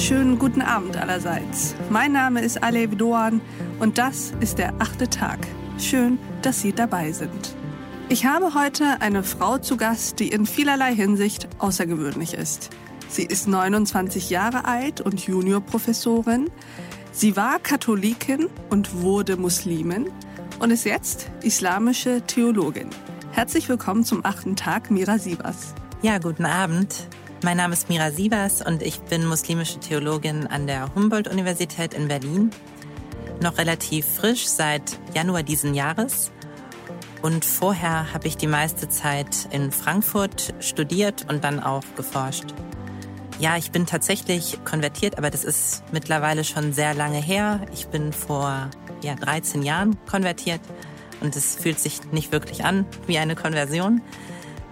wunderschönen guten Abend allerseits. Mein Name ist Alev Doan und das ist der achte Tag. Schön, dass Sie dabei sind. Ich habe heute eine Frau zu Gast, die in vielerlei Hinsicht außergewöhnlich ist. Sie ist 29 Jahre alt und Juniorprofessorin. Sie war Katholikin und wurde Muslimin und ist jetzt islamische Theologin. Herzlich willkommen zum achten Tag, Mira Sievers. Ja, guten Abend. Mein Name ist Mira Sievers und ich bin muslimische Theologin an der Humboldt-Universität in Berlin. Noch relativ frisch seit Januar diesen Jahres. Und vorher habe ich die meiste Zeit in Frankfurt studiert und dann auch geforscht. Ja, ich bin tatsächlich konvertiert, aber das ist mittlerweile schon sehr lange her. Ich bin vor ja, 13 Jahren konvertiert und es fühlt sich nicht wirklich an wie eine Konversion.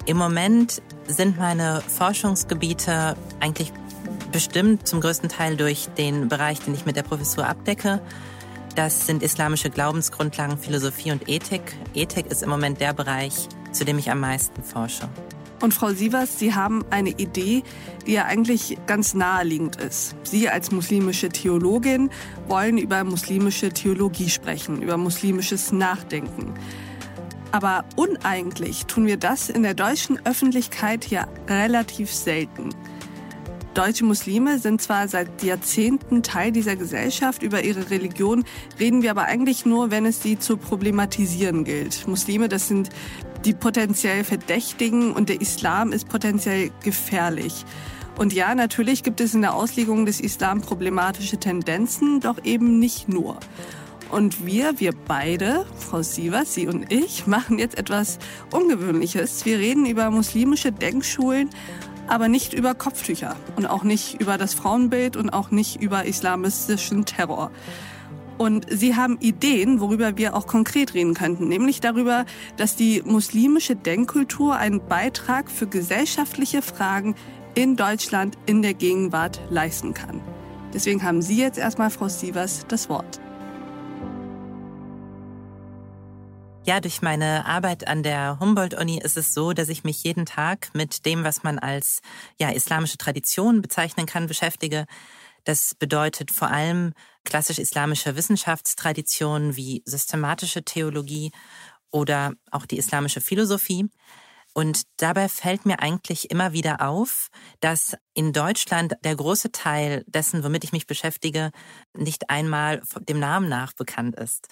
Im Moment sind meine Forschungsgebiete eigentlich bestimmt zum größten Teil durch den Bereich, den ich mit der Professur abdecke. Das sind islamische Glaubensgrundlagen, Philosophie und Ethik. Ethik ist im Moment der Bereich, zu dem ich am meisten forsche. Und Frau Sievers, Sie haben eine Idee, die ja eigentlich ganz naheliegend ist. Sie als muslimische Theologin wollen über muslimische Theologie sprechen, über muslimisches Nachdenken. Aber uneigentlich tun wir das in der deutschen Öffentlichkeit ja relativ selten. Deutsche Muslime sind zwar seit Jahrzehnten Teil dieser Gesellschaft, über ihre Religion reden wir aber eigentlich nur, wenn es sie zu problematisieren gilt. Muslime, das sind die potenziell Verdächtigen und der Islam ist potenziell gefährlich. Und ja, natürlich gibt es in der Auslegung des Islam problematische Tendenzen, doch eben nicht nur. Und wir, wir beide, Frau Sievers, Sie und ich, machen jetzt etwas Ungewöhnliches. Wir reden über muslimische Denkschulen, aber nicht über Kopftücher und auch nicht über das Frauenbild und auch nicht über islamistischen Terror. Und sie haben Ideen, worüber wir auch konkret reden könnten, nämlich darüber, dass die muslimische Denkkultur einen Beitrag für gesellschaftliche Fragen in Deutschland in der Gegenwart leisten kann. Deswegen haben Sie jetzt erstmal, Frau Sievers, das Wort. Ja, durch meine Arbeit an der Humboldt-Uni ist es so, dass ich mich jeden Tag mit dem, was man als ja, islamische Tradition bezeichnen kann, beschäftige. Das bedeutet vor allem klassisch-islamische Wissenschaftstraditionen wie systematische Theologie oder auch die islamische Philosophie. Und dabei fällt mir eigentlich immer wieder auf, dass in Deutschland der große Teil dessen, womit ich mich beschäftige, nicht einmal dem Namen nach bekannt ist.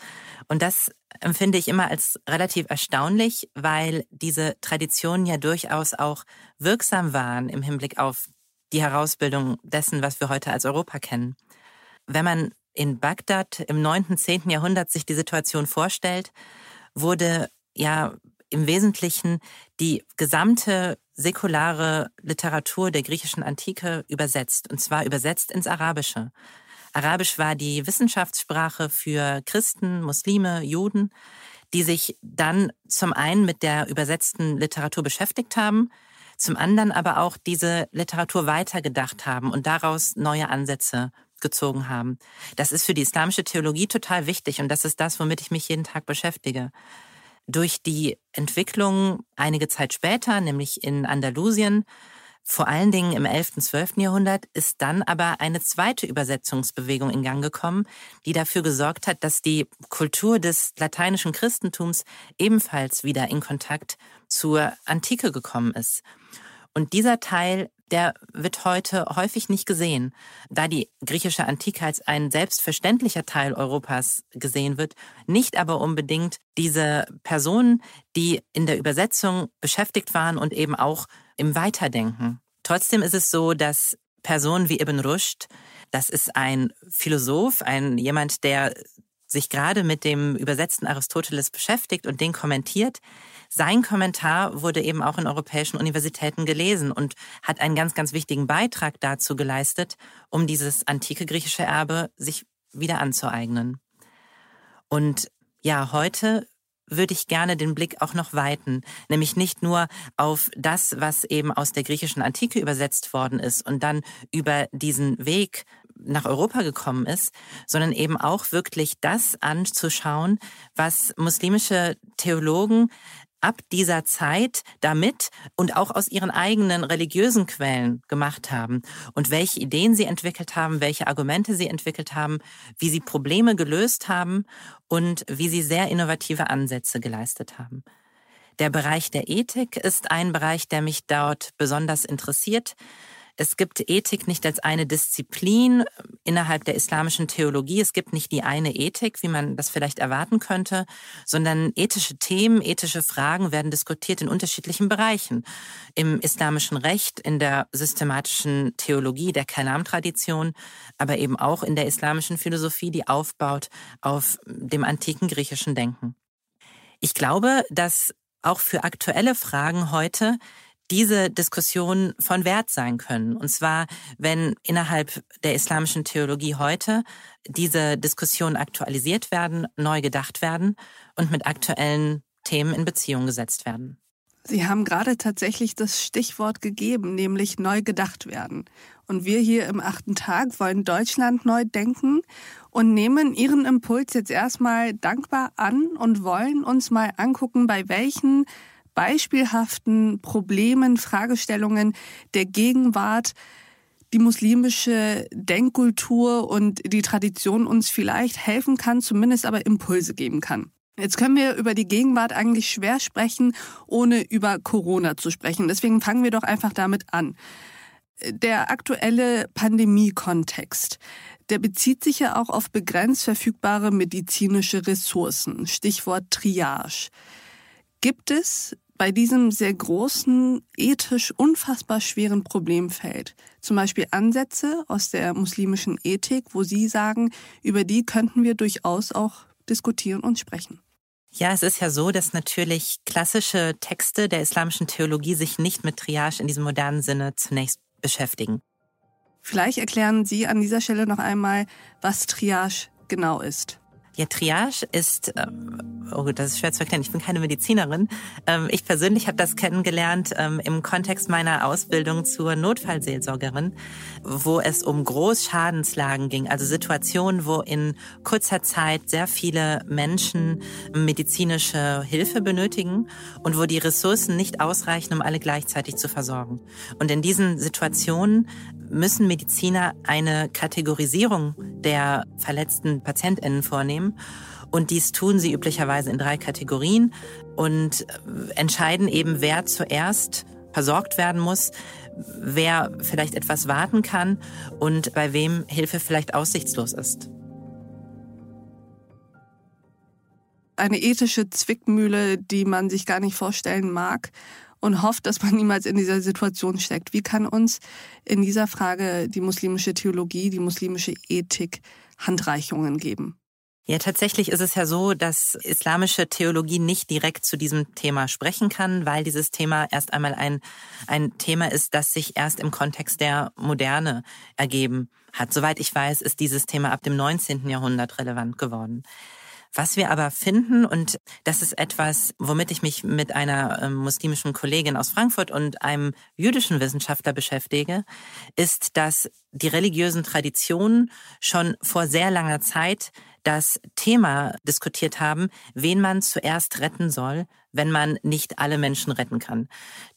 Und das empfinde ich immer als relativ erstaunlich, weil diese Traditionen ja durchaus auch wirksam waren im Hinblick auf die Herausbildung dessen, was wir heute als Europa kennen. Wenn man in Bagdad im 9., 10. Jahrhundert sich die Situation vorstellt, wurde ja im Wesentlichen die gesamte säkulare Literatur der griechischen Antike übersetzt, und zwar übersetzt ins Arabische. Arabisch war die Wissenschaftssprache für Christen, Muslime, Juden, die sich dann zum einen mit der übersetzten Literatur beschäftigt haben, zum anderen aber auch diese Literatur weitergedacht haben und daraus neue Ansätze gezogen haben. Das ist für die islamische Theologie total wichtig und das ist das, womit ich mich jeden Tag beschäftige. Durch die Entwicklung einige Zeit später, nämlich in Andalusien, vor allen Dingen im 11., 12. Jahrhundert ist dann aber eine zweite Übersetzungsbewegung in Gang gekommen, die dafür gesorgt hat, dass die Kultur des lateinischen Christentums ebenfalls wieder in Kontakt zur Antike gekommen ist. Und dieser Teil, der wird heute häufig nicht gesehen, da die griechische Antike als ein selbstverständlicher Teil Europas gesehen wird, nicht aber unbedingt diese Personen, die in der Übersetzung beschäftigt waren und eben auch im Weiterdenken. Trotzdem ist es so, dass Personen wie Ibn Rushd, das ist ein Philosoph, ein jemand, der sich gerade mit dem übersetzten Aristoteles beschäftigt und den kommentiert. Sein Kommentar wurde eben auch in europäischen Universitäten gelesen und hat einen ganz, ganz wichtigen Beitrag dazu geleistet, um dieses antike griechische Erbe sich wieder anzueignen. Und ja, heute würde ich gerne den Blick auch noch weiten, nämlich nicht nur auf das, was eben aus der griechischen Antike übersetzt worden ist und dann über diesen Weg nach Europa gekommen ist, sondern eben auch wirklich das anzuschauen, was muslimische Theologen ab dieser Zeit damit und auch aus ihren eigenen religiösen Quellen gemacht haben und welche Ideen sie entwickelt haben, welche Argumente sie entwickelt haben, wie sie Probleme gelöst haben und wie sie sehr innovative Ansätze geleistet haben. Der Bereich der Ethik ist ein Bereich, der mich dort besonders interessiert. Es gibt Ethik nicht als eine Disziplin innerhalb der islamischen Theologie. Es gibt nicht die eine Ethik, wie man das vielleicht erwarten könnte, sondern ethische Themen, ethische Fragen werden diskutiert in unterschiedlichen Bereichen. Im islamischen Recht, in der systematischen Theologie der Kalam-Tradition, aber eben auch in der islamischen Philosophie, die aufbaut auf dem antiken griechischen Denken. Ich glaube, dass auch für aktuelle Fragen heute diese Diskussion von Wert sein können. Und zwar, wenn innerhalb der islamischen Theologie heute diese Diskussionen aktualisiert werden, neu gedacht werden und mit aktuellen Themen in Beziehung gesetzt werden. Sie haben gerade tatsächlich das Stichwort gegeben, nämlich neu gedacht werden. Und wir hier im achten Tag wollen Deutschland neu denken und nehmen Ihren Impuls jetzt erstmal dankbar an und wollen uns mal angucken, bei welchen beispielhaften Problemen, Fragestellungen der Gegenwart die muslimische Denkkultur und die Tradition uns vielleicht helfen kann, zumindest aber Impulse geben kann. Jetzt können wir über die Gegenwart eigentlich schwer sprechen, ohne über Corona zu sprechen. Deswegen fangen wir doch einfach damit an. Der aktuelle Pandemiekontext, der bezieht sich ja auch auf begrenzt verfügbare medizinische Ressourcen. Stichwort Triage. Gibt es bei diesem sehr großen, ethisch unfassbar schweren Problemfeld zum Beispiel Ansätze aus der muslimischen Ethik, wo Sie sagen, über die könnten wir durchaus auch diskutieren und sprechen? Ja, es ist ja so, dass natürlich klassische Texte der islamischen Theologie sich nicht mit Triage in diesem modernen Sinne zunächst beschäftigen. Vielleicht erklären Sie an dieser Stelle noch einmal, was Triage genau ist. Ja, Triage ist, ähm, oh gut, das ist schwer zu erklären, ich bin keine Medizinerin. Ähm, ich persönlich habe das kennengelernt ähm, im Kontext meiner Ausbildung zur Notfallseelsorgerin, wo es um Großschadenslagen ging, also Situationen, wo in kurzer Zeit sehr viele Menschen medizinische Hilfe benötigen und wo die Ressourcen nicht ausreichen, um alle gleichzeitig zu versorgen. Und in diesen Situationen müssen Mediziner eine Kategorisierung der verletzten Patientinnen vornehmen. Und dies tun sie üblicherweise in drei Kategorien und äh, entscheiden eben, wer zuerst versorgt werden muss, wer vielleicht etwas warten kann und bei wem Hilfe vielleicht aussichtslos ist. Eine ethische Zwickmühle, die man sich gar nicht vorstellen mag und hofft, dass man niemals in dieser Situation steckt. Wie kann uns in dieser Frage die muslimische Theologie, die muslimische Ethik Handreichungen geben? Ja, tatsächlich ist es ja so, dass islamische Theologie nicht direkt zu diesem Thema sprechen kann, weil dieses Thema erst einmal ein, ein Thema ist, das sich erst im Kontext der Moderne ergeben hat. Soweit ich weiß, ist dieses Thema ab dem 19. Jahrhundert relevant geworden. Was wir aber finden, und das ist etwas, womit ich mich mit einer äh, muslimischen Kollegin aus Frankfurt und einem jüdischen Wissenschaftler beschäftige, ist, dass die religiösen Traditionen schon vor sehr langer Zeit das Thema diskutiert haben, wen man zuerst retten soll, wenn man nicht alle Menschen retten kann.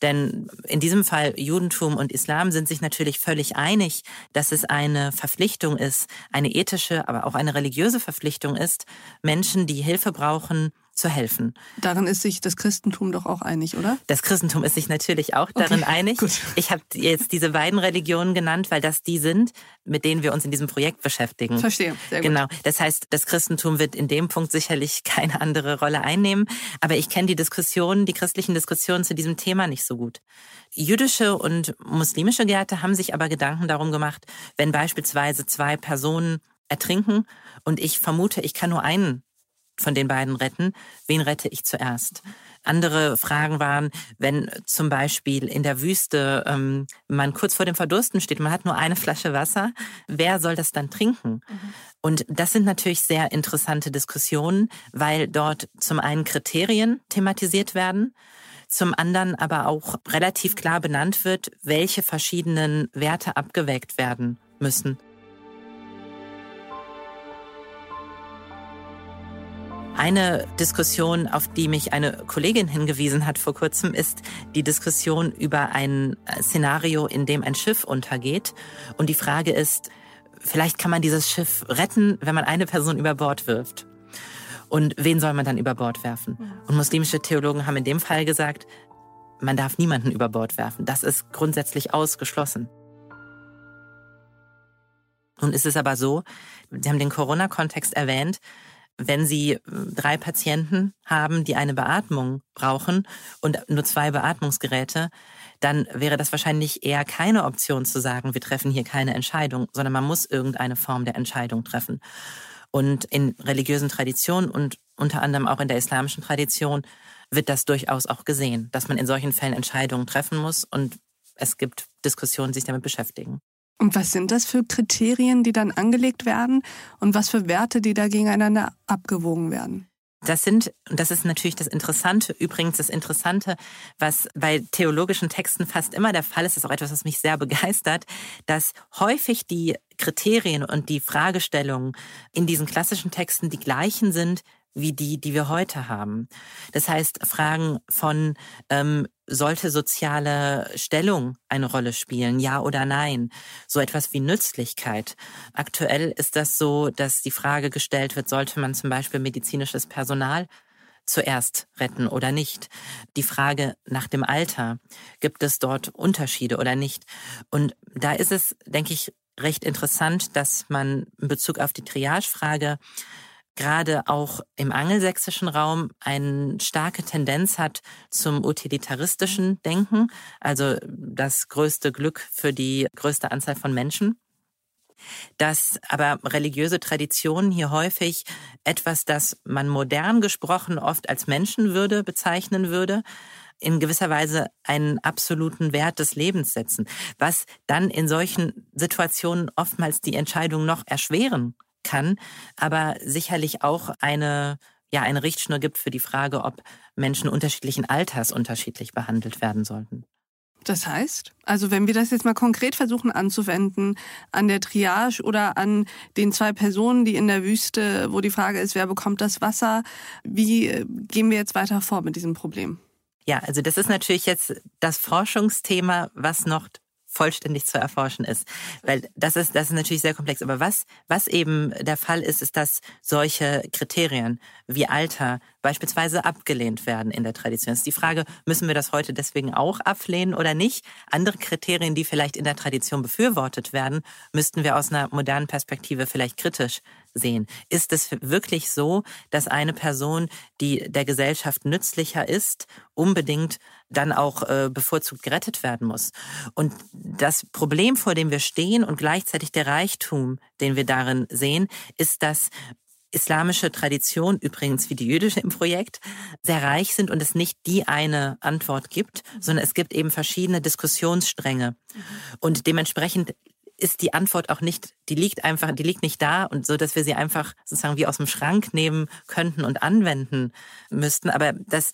Denn in diesem Fall Judentum und Islam sind sich natürlich völlig einig, dass es eine Verpflichtung ist, eine ethische, aber auch eine religiöse Verpflichtung ist, Menschen, die Hilfe brauchen, zu helfen. Darin ist sich das Christentum doch auch einig, oder? Das Christentum ist sich natürlich auch darin okay, einig. Gut. Ich habe jetzt diese beiden Religionen genannt, weil das die sind, mit denen wir uns in diesem Projekt beschäftigen. Verstehe. Sehr gut. Genau. Das heißt, das Christentum wird in dem Punkt sicherlich keine andere Rolle einnehmen. Aber ich kenne die Diskussionen, die christlichen Diskussionen zu diesem Thema nicht so gut. Jüdische und muslimische Gärte haben sich aber Gedanken darum gemacht, wenn beispielsweise zwei Personen ertrinken und ich vermute, ich kann nur einen von den beiden retten, wen rette ich zuerst? Andere Fragen waren, wenn zum Beispiel in der Wüste ähm, man kurz vor dem Verdursten steht, man hat nur eine Flasche Wasser, wer soll das dann trinken? Mhm. Und das sind natürlich sehr interessante Diskussionen, weil dort zum einen Kriterien thematisiert werden, zum anderen aber auch relativ klar benannt wird, welche verschiedenen Werte abgewägt werden müssen. Eine Diskussion, auf die mich eine Kollegin hingewiesen hat vor kurzem, ist die Diskussion über ein Szenario, in dem ein Schiff untergeht. Und die Frage ist, vielleicht kann man dieses Schiff retten, wenn man eine Person über Bord wirft. Und wen soll man dann über Bord werfen? Und muslimische Theologen haben in dem Fall gesagt, man darf niemanden über Bord werfen. Das ist grundsätzlich ausgeschlossen. Nun ist es aber so, Sie haben den Corona-Kontext erwähnt, wenn Sie äh, drei Patienten haben, die eine Beatmung brauchen und nur zwei Beatmungsgeräte, dann wäre das wahrscheinlich eher keine Option zu sagen, wir treffen hier keine Entscheidung, sondern man muss irgendeine Form der Entscheidung treffen. Und in religiösen Traditionen und unter anderem auch in der islamischen Tradition wird das durchaus auch gesehen, dass man in solchen Fällen Entscheidungen treffen muss und es gibt Diskussionen, die sich damit beschäftigen. Und was sind das für Kriterien, die dann angelegt werden und was für Werte, die da gegeneinander abgewogen werden? Das sind, und das ist natürlich das Interessante, übrigens das Interessante, was bei theologischen Texten fast immer der Fall ist, ist auch etwas, was mich sehr begeistert, dass häufig die Kriterien und die Fragestellungen in diesen klassischen Texten die gleichen sind wie die, die wir heute haben. Das heißt, Fragen von, ähm, sollte soziale Stellung eine Rolle spielen, ja oder nein? So etwas wie Nützlichkeit. Aktuell ist das so, dass die Frage gestellt wird, sollte man zum Beispiel medizinisches Personal zuerst retten oder nicht. Die Frage nach dem Alter, gibt es dort Unterschiede oder nicht? Und da ist es, denke ich, recht interessant, dass man in Bezug auf die Triage-Frage gerade auch im angelsächsischen Raum eine starke Tendenz hat zum utilitaristischen Denken, also das größte Glück für die größte Anzahl von Menschen. Dass aber religiöse Traditionen hier häufig etwas, das man modern gesprochen oft als Menschenwürde bezeichnen würde, in gewisser Weise einen absoluten Wert des Lebens setzen, was dann in solchen Situationen oftmals die Entscheidung noch erschweren kann, aber sicherlich auch eine ja eine Richtschnur gibt für die Frage, ob Menschen unterschiedlichen Alters unterschiedlich behandelt werden sollten. Das heißt, also wenn wir das jetzt mal konkret versuchen anzuwenden an der Triage oder an den zwei Personen, die in der Wüste, wo die Frage ist, wer bekommt das Wasser, wie äh, gehen wir jetzt weiter vor mit diesem Problem? Ja, also das ist natürlich jetzt das Forschungsthema, was noch vollständig zu erforschen ist. Weil das ist, das ist natürlich sehr komplex. Aber was, was eben der Fall ist, ist, dass solche Kriterien wie Alter beispielsweise abgelehnt werden in der Tradition. Es ist die Frage, müssen wir das heute deswegen auch ablehnen oder nicht? Andere Kriterien, die vielleicht in der Tradition befürwortet werden, müssten wir aus einer modernen Perspektive vielleicht kritisch sehen. Ist es wirklich so, dass eine Person, die der Gesellschaft nützlicher ist, unbedingt dann auch äh, bevorzugt gerettet werden muss? Und das Problem, vor dem wir stehen und gleichzeitig der Reichtum, den wir darin sehen, ist, dass islamische Tradition, übrigens wie die jüdische im Projekt, sehr reich sind und es nicht die eine Antwort gibt, sondern es gibt eben verschiedene Diskussionsstränge. Und dementsprechend ist die Antwort auch nicht, die liegt einfach, die liegt nicht da und so, dass wir sie einfach sozusagen wie aus dem Schrank nehmen könnten und anwenden müssten. Aber das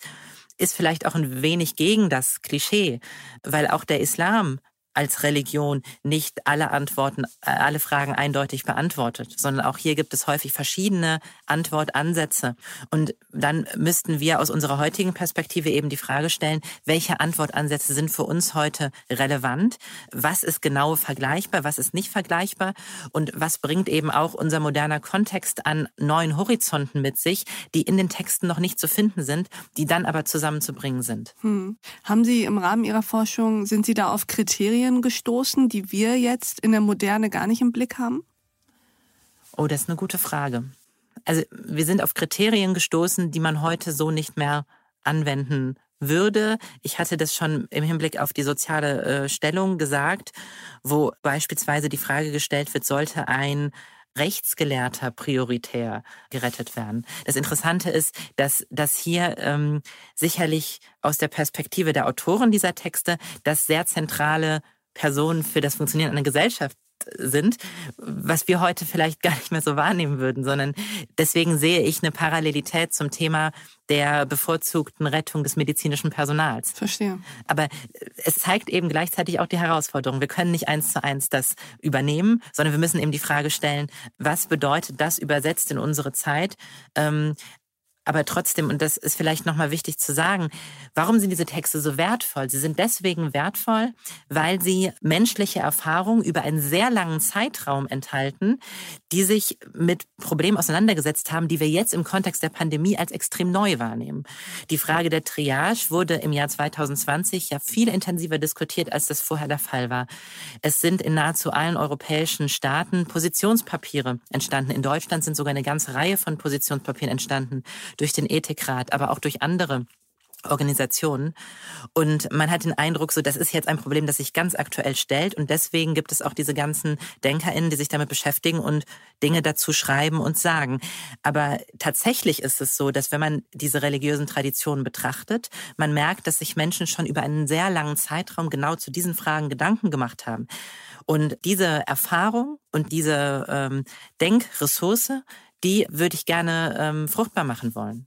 ist vielleicht auch ein wenig gegen das Klischee, weil auch der Islam als Religion nicht alle Antworten, äh, alle Fragen eindeutig beantwortet, sondern auch hier gibt es häufig verschiedene Antwortansätze. Und dann müssten wir aus unserer heutigen Perspektive eben die Frage stellen, welche Antwortansätze sind für uns heute relevant? Was ist genau vergleichbar? Was ist nicht vergleichbar? Und was bringt eben auch unser moderner Kontext an neuen Horizonten mit sich, die in den Texten noch nicht zu finden sind, die dann aber zusammenzubringen sind? Hm. Haben Sie im Rahmen Ihrer Forschung, sind Sie da auf Kriterien Kriterien gestoßen, die wir jetzt in der Moderne gar nicht im Blick haben? Oh, das ist eine gute Frage. Also wir sind auf Kriterien gestoßen, die man heute so nicht mehr anwenden würde. Ich hatte das schon im Hinblick auf die soziale äh, Stellung gesagt, wo beispielsweise die Frage gestellt wird, sollte ein Rechtsgelehrter prioritär gerettet werden. Das Interessante ist, dass, dass hier ähm, sicherlich aus der Perspektive der Autoren dieser Texte das sehr zentrale Personen für das Funktionieren einer Gesellschaft sind, was wir heute vielleicht gar nicht mehr so wahrnehmen würden, sondern deswegen sehe ich eine Parallelität zum Thema der bevorzugten Rettung des medizinischen Personals. Verstehe. Aber es zeigt eben gleichzeitig auch die Herausforderung. Wir können nicht eins zu eins das übernehmen, sondern wir müssen eben die Frage stellen, was bedeutet das übersetzt in unsere Zeit? Ähm, Aber trotzdem, und das ist vielleicht nochmal wichtig zu sagen, warum sind diese Texte so wertvoll? Sie sind deswegen wertvoll, weil sie menschliche Erfahrungen über einen sehr langen Zeitraum enthalten, die sich mit Problemen auseinandergesetzt haben, die wir jetzt im Kontext der Pandemie als extrem neu wahrnehmen. Die Frage der Triage wurde im Jahr 2020 ja viel intensiver diskutiert, als das vorher der Fall war. Es sind in nahezu allen europäischen Staaten Positionspapiere entstanden. In Deutschland sind sogar eine ganze Reihe von Positionspapieren entstanden durch den Ethikrat, aber auch durch andere Organisationen. Und man hat den Eindruck, so das ist jetzt ein Problem, das sich ganz aktuell stellt. Und deswegen gibt es auch diese ganzen DenkerInnen, die sich damit beschäftigen und Dinge dazu schreiben und sagen. Aber tatsächlich ist es so, dass wenn man diese religiösen Traditionen betrachtet, man merkt, dass sich Menschen schon über einen sehr langen Zeitraum genau zu diesen Fragen Gedanken gemacht haben. Und diese Erfahrung und diese ähm, Denkressource, die würde ich gerne ähm, fruchtbar machen wollen.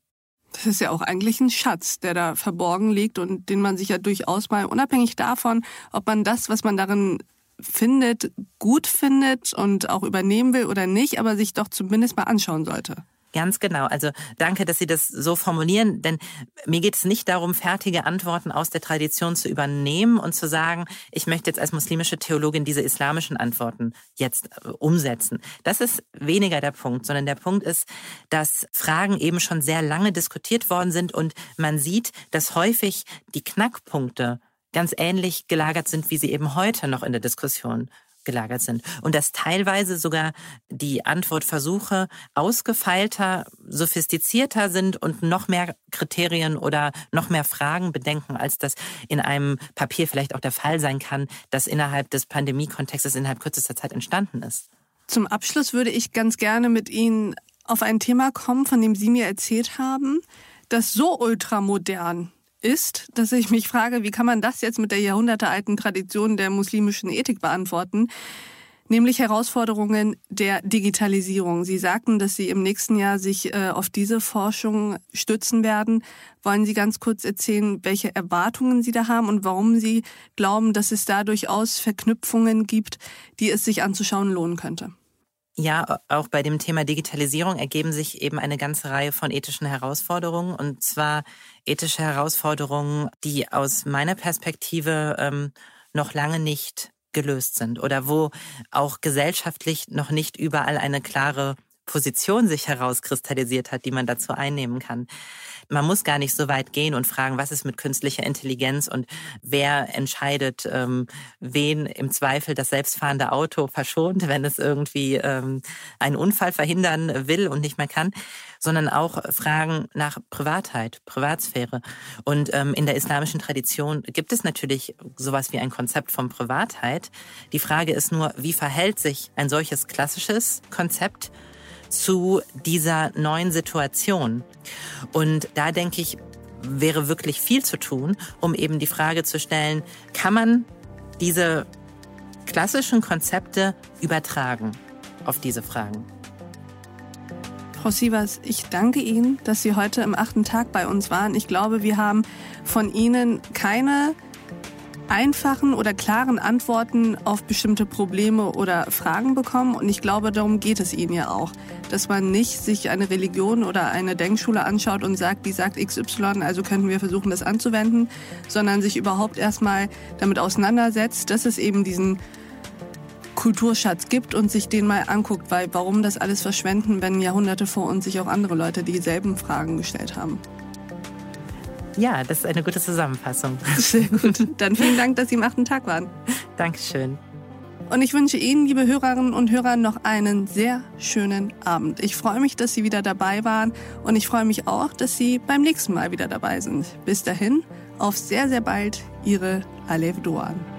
Das ist ja auch eigentlich ein Schatz, der da verborgen liegt und den man sich ja durchaus mal, unabhängig davon, ob man das, was man darin findet, gut findet und auch übernehmen will oder nicht, aber sich doch zumindest mal anschauen sollte. Ganz genau. Also danke, dass Sie das so formulieren, denn mir geht es nicht darum, fertige Antworten aus der Tradition zu übernehmen und zu sagen, ich möchte jetzt als muslimische Theologin diese islamischen Antworten jetzt äh, umsetzen. Das ist weniger der Punkt, sondern der Punkt ist, dass Fragen eben schon sehr lange diskutiert worden sind und man sieht, dass häufig die Knackpunkte ganz ähnlich gelagert sind, wie sie eben heute noch in der Diskussion gelagert sind. Und dass teilweise sogar die Antwortversuche ausgefeilter, sophistizierter sind und noch mehr Kriterien oder noch mehr Fragen bedenken, als das in einem Papier vielleicht auch der Fall sein kann, das innerhalb des Pandemiekontextes innerhalb kürzester Zeit entstanden ist. Zum Abschluss würde ich ganz gerne mit Ihnen auf ein Thema kommen, von dem Sie mir erzählt haben, das so ultramodern ist, dass ich mich frage, wie kann man das jetzt mit der jahrhundertealten Tradition der muslimischen Ethik beantworten? Nämlich Herausforderungen der Digitalisierung. Sie sagten, dass Sie im nächsten Jahr sich äh, auf diese Forschung stützen werden. Wollen Sie ganz kurz erzählen, welche Erwartungen Sie da haben und warum Sie glauben, dass es da durchaus Verknüpfungen gibt, die es sich anzuschauen lohnen könnte? Ja, auch bei dem Thema Digitalisierung ergeben sich eben eine ganze Reihe von ethischen Herausforderungen. Und zwar ethische Herausforderungen, die aus meiner Perspektive ähm, noch lange nicht gelöst sind oder wo auch gesellschaftlich noch nicht überall eine klare Position sich herauskristallisiert hat, die man dazu einnehmen kann. Man muss gar nicht so weit gehen und fragen, was ist mit künstlicher Intelligenz und wer entscheidet, ähm, wen im Zweifel das selbstfahrende Auto verschont, wenn es irgendwie ähm, einen Unfall verhindern will und nicht mehr kann, sondern auch Fragen nach Privatheit, Privatsphäre. Und ähm, in der islamischen Tradition gibt es natürlich sowas wie ein Konzept von Privatheit. Die Frage ist nur, wie verhält sich ein solches klassisches Konzept zu dieser neuen Situation. Und da denke ich, wäre wirklich viel zu tun, um eben die Frage zu stellen, kann man diese klassischen Konzepte übertragen auf diese Fragen? Frau Sievers, ich danke Ihnen, dass Sie heute im achten Tag bei uns waren. Ich glaube, wir haben von Ihnen keine einfachen oder klaren Antworten auf bestimmte Probleme oder Fragen bekommen. Und ich glaube, darum geht es Ihnen ja auch, dass man nicht sich eine Religion oder eine Denkschule anschaut und sagt, die sagt XY, also könnten wir versuchen, das anzuwenden, sondern sich überhaupt erstmal damit auseinandersetzt, dass es eben diesen Kulturschatz gibt und sich den mal anguckt, weil warum das alles verschwenden, wenn Jahrhunderte vor uns sich auch andere Leute dieselben Fragen gestellt haben. Ja, das ist eine gute Zusammenfassung. Sehr gut. Dann vielen Dank, dass Sie im achten Tag waren. Dankeschön. Und ich wünsche Ihnen, liebe Hörerinnen und Hörer, noch einen sehr schönen Abend. Ich freue mich, dass Sie wieder dabei waren und ich freue mich auch, dass Sie beim nächsten Mal wieder dabei sind. Bis dahin, auf sehr, sehr bald, Ihre Alev Doan.